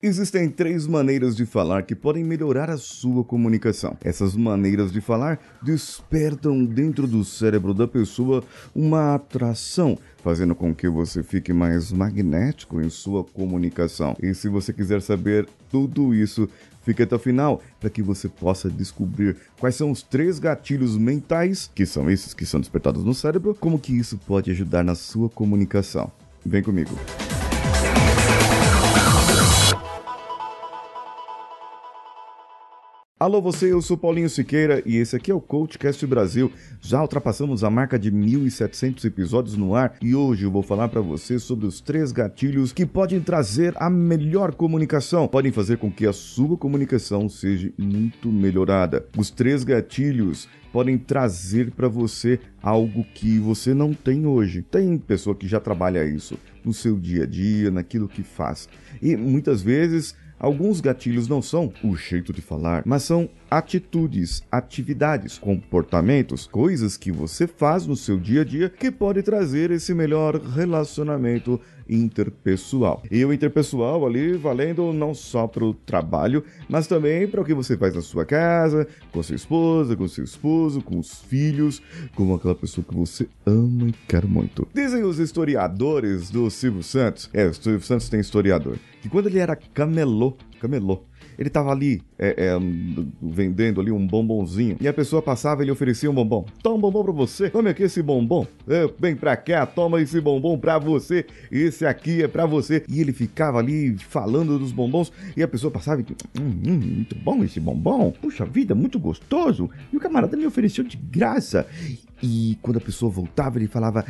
Existem três maneiras de falar que podem melhorar a sua comunicação. Essas maneiras de falar despertam dentro do cérebro da pessoa uma atração, fazendo com que você fique mais magnético em sua comunicação. E se você quiser saber tudo isso, fique até o final para que você possa descobrir quais são os três gatilhos mentais, que são esses que são despertados no cérebro, como que isso pode ajudar na sua comunicação. Vem comigo. Alô você, eu sou Paulinho Siqueira e esse aqui é o Coachcast Brasil. Já ultrapassamos a marca de 1.700 episódios no ar e hoje eu vou falar para você sobre os três gatilhos que podem trazer a melhor comunicação, podem fazer com que a sua comunicação seja muito melhorada. Os três gatilhos podem trazer para você algo que você não tem hoje. Tem pessoa que já trabalha isso no seu dia a dia, naquilo que faz. E muitas vezes Alguns gatilhos não são o jeito de falar, mas são atitudes, atividades, comportamentos, coisas que você faz no seu dia a dia que pode trazer esse melhor relacionamento interpessoal. E o interpessoal ali valendo não só para o trabalho, mas também para o que você faz na sua casa, com a sua esposa, com seu esposo, com os filhos, com aquela pessoa que você ama e quer muito. Dizem os historiadores do Silvio Santos, é, o Silvio Santos tem historiador, que quando ele era camelô, camelô, ele tava ali é, é, vendendo ali um bombonzinho e a pessoa passava e ele oferecia um bombom. Toma um bombom pra você, tome aqui esse bombom. É, vem pra cá, toma esse bombom pra você. Esse aqui é pra você. E ele ficava ali falando dos bombons e a pessoa passava e hum, hum, muito bom esse bombom. Puxa vida, muito gostoso. E o camarada me ofereceu de graça. E quando a pessoa voltava, ele falava: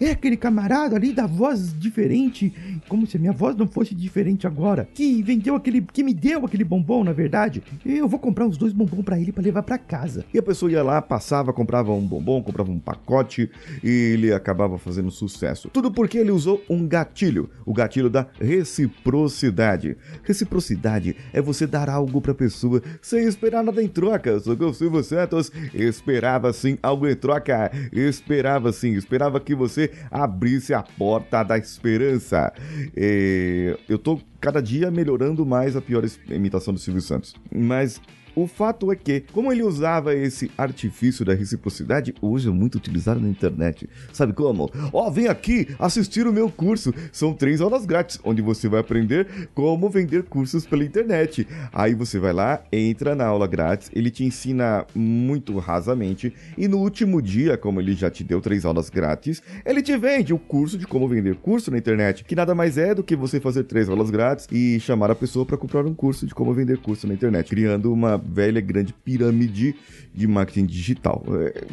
É aquele camarada ali da voz diferente, como se a minha voz não fosse diferente agora, que vendeu aquele, que me deu aquele bombom, na verdade. Eu vou comprar uns dois bombons para ele para levar para casa. E a pessoa ia lá, passava, comprava um bombom, comprava um pacote e ele acabava fazendo sucesso. Tudo porque ele usou um gatilho, o gatilho da reciprocidade. Reciprocidade é você dar algo para pessoa sem esperar nada em troca. Só que o Silvio Santos esperava sim algo em troca troca. Esperava sim, esperava que você abrisse a porta da esperança. É, eu tô cada dia melhorando mais a pior imitação do Silvio Santos. Mas o fato é que, como ele usava esse artifício da reciprocidade, hoje é muito utilizado na internet. Sabe como? Ó, oh, vem aqui assistir o meu curso. São três aulas grátis, onde você vai aprender como vender cursos pela internet. Aí você vai lá, entra na aula grátis, ele te ensina muito rasamente, e no último dia, como ele já te deu três aulas grátis, ele te vende o curso de como vender curso na internet, que nada mais é do que você fazer três aulas grátis e chamar a pessoa para comprar um curso de como vender curso na internet, criando uma velha grande pirâmide de marketing digital. É,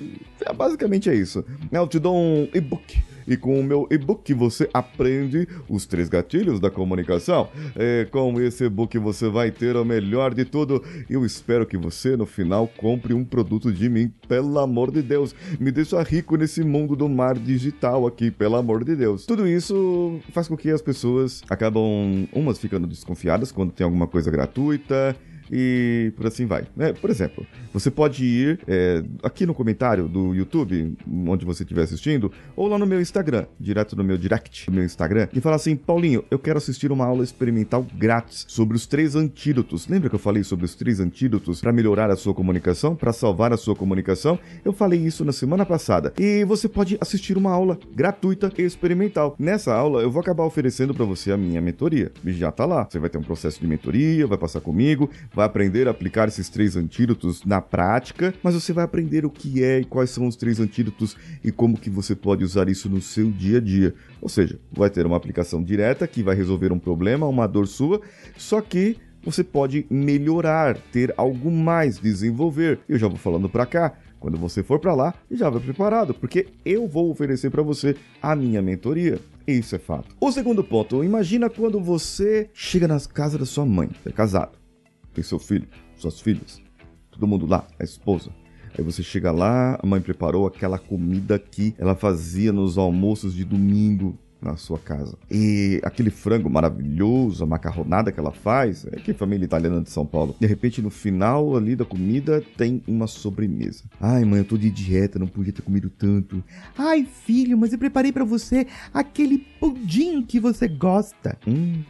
é, basicamente é isso. Eu te dou um e-book e com o meu e-book você aprende os três gatilhos da comunicação. É, com esse e-book você vai ter o melhor de tudo. Eu espero que você no final compre um produto de mim, pelo amor de Deus. Me deixa rico nesse mundo do mar digital aqui, pelo amor de Deus. Tudo isso faz com que as pessoas acabam umas ficando desconfiadas quando tem alguma coisa gratuita e por assim vai. Né? Por exemplo, você pode ir é, aqui no comentário do YouTube, onde você estiver assistindo, ou lá no meu Instagram, direto no meu direct, no meu Instagram, e falar assim: Paulinho, eu quero assistir uma aula experimental grátis sobre os três antídotos. Lembra que eu falei sobre os três antídotos para melhorar a sua comunicação, para salvar a sua comunicação? Eu falei isso na semana passada. E você pode assistir uma aula gratuita e experimental. Nessa aula, eu vou acabar oferecendo para você a minha mentoria. Já tá lá. Você vai ter um processo de mentoria, vai passar comigo, vai vai aprender a aplicar esses três antídotos na prática, mas você vai aprender o que é e quais são os três antídotos e como que você pode usar isso no seu dia a dia. Ou seja, vai ter uma aplicação direta que vai resolver um problema, uma dor sua, só que você pode melhorar, ter algo mais, desenvolver. Eu já vou falando para cá. Quando você for para lá, já vai preparado, porque eu vou oferecer para você a minha mentoria. Isso é fato. O segundo ponto, imagina quando você chega na casa da sua mãe, é casado tem seu filho, suas filhas, todo mundo lá, a esposa. Aí você chega lá, a mãe preparou aquela comida que ela fazia nos almoços de domingo na sua casa. E aquele frango maravilhoso, a macarronada que ela faz, é que família italiana de São Paulo. De repente, no final ali da comida, tem uma sobremesa. Ai, mãe, eu tô de dieta, não podia ter comido tanto. Ai, filho, mas eu preparei para você aquele pudim que você gosta. Hum,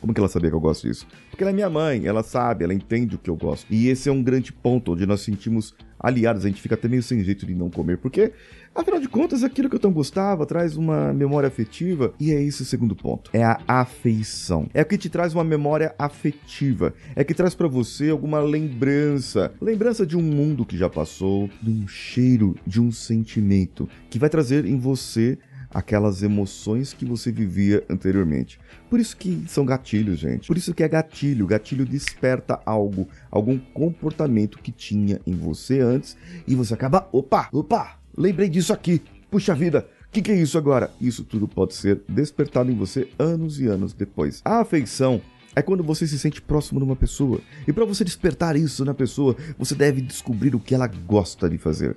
Como que ela sabia que eu gosto disso? Porque ela é minha mãe, ela sabe, ela entende o que eu gosto. E esse é um grande ponto onde nós sentimos aliados, a gente fica até meio sem jeito de não comer, porque afinal de contas aquilo que eu tão gostava traz uma memória afetiva e é esse o segundo ponto, é a afeição. É o que te traz uma memória afetiva, é que traz para você alguma lembrança, lembrança de um mundo que já passou, de um cheiro, de um sentimento que vai trazer em você aquelas emoções que você vivia anteriormente. Por isso que são gatilhos, gente. Por isso que é gatilho. Gatilho desperta algo, algum comportamento que tinha em você antes e você acaba, opa, opa, lembrei disso aqui. Puxa vida, o que, que, é isso agora? Isso tudo pode ser despertado em você anos e anos depois. A afeição é quando você se sente próximo de uma pessoa. E para você despertar isso na pessoa, você deve descobrir o que ela gosta de fazer,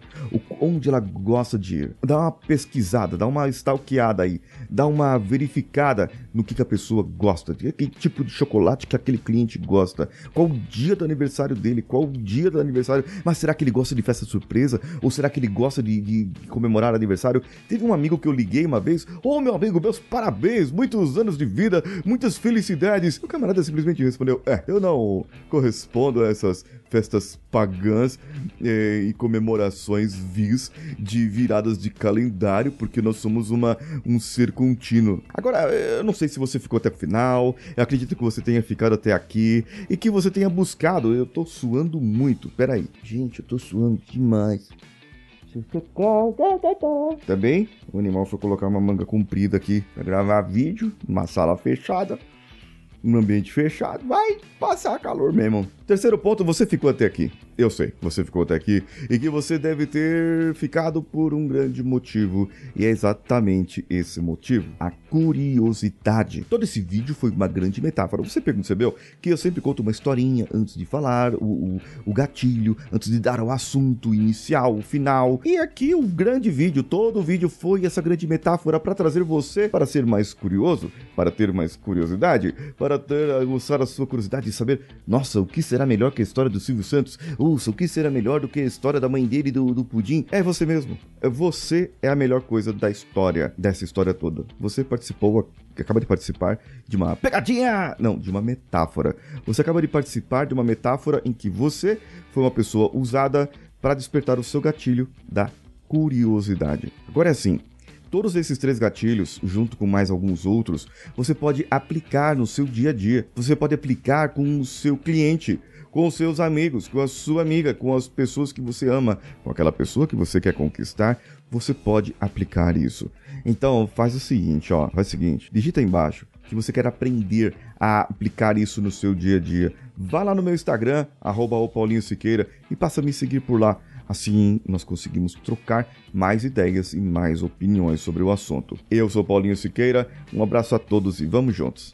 onde ela gosta de ir. Dá uma pesquisada, dá uma stalkeada aí, dá uma verificada no que, que a pessoa gosta, que tipo de chocolate que aquele cliente gosta, qual o dia do aniversário dele, qual o dia do aniversário, mas será que ele gosta de festa surpresa? Ou será que ele gosta de, de comemorar aniversário? Teve um amigo que eu liguei uma vez, ô oh, meu amigo, meus parabéns, muitos anos de vida, muitas felicidades. O camarada simplesmente respondeu: É, eu não correspondo a essas festas pagãs eh, e comemorações vis de viradas de calendário, porque nós somos uma, um ser contínuo. Agora, eu não sei se você ficou até o final, eu acredito que você tenha ficado até aqui e que você tenha buscado. Eu tô suando muito. Peraí. Gente, eu tô suando demais. Também, tá o animal foi colocar uma manga comprida aqui para gravar vídeo, numa sala fechada um ambiente fechado, vai passar calor mesmo. Terceiro ponto, você ficou até aqui. Eu sei, você ficou até aqui e que você deve ter ficado por um grande motivo, e é exatamente esse motivo: a curiosidade. Todo esse vídeo foi uma grande metáfora. Você percebeu que eu sempre conto uma historinha antes de falar, o, o, o gatilho, antes de dar o assunto inicial, o final. E aqui o grande vídeo, todo o vídeo foi essa grande metáfora para trazer você para ser mais curioso, para ter mais curiosidade, para ter aguçar a sua curiosidade e saber, nossa, o que será melhor que a história do Silvio Santos? Ouça, o que será melhor do que a história da mãe dele e do, do pudim? É você mesmo. É você é a melhor coisa da história, dessa história toda. Você participou, acaba de participar de uma pegadinha! Não, de uma metáfora. Você acaba de participar de uma metáfora em que você foi uma pessoa usada para despertar o seu gatilho da curiosidade. Agora é assim, Todos esses três gatilhos, junto com mais alguns outros, você pode aplicar no seu dia a dia. Você pode aplicar com o seu cliente com os seus amigos, com a sua amiga, com as pessoas que você ama, com aquela pessoa que você quer conquistar, você pode aplicar isso. Então, faz o seguinte, ó, faz o seguinte, digita aí embaixo que você quer aprender a aplicar isso no seu dia a dia. Vá lá no meu Instagram, arroba Siqueira, e passa a me seguir por lá. Assim, nós conseguimos trocar mais ideias e mais opiniões sobre o assunto. Eu sou Paulinho Siqueira, um abraço a todos e vamos juntos.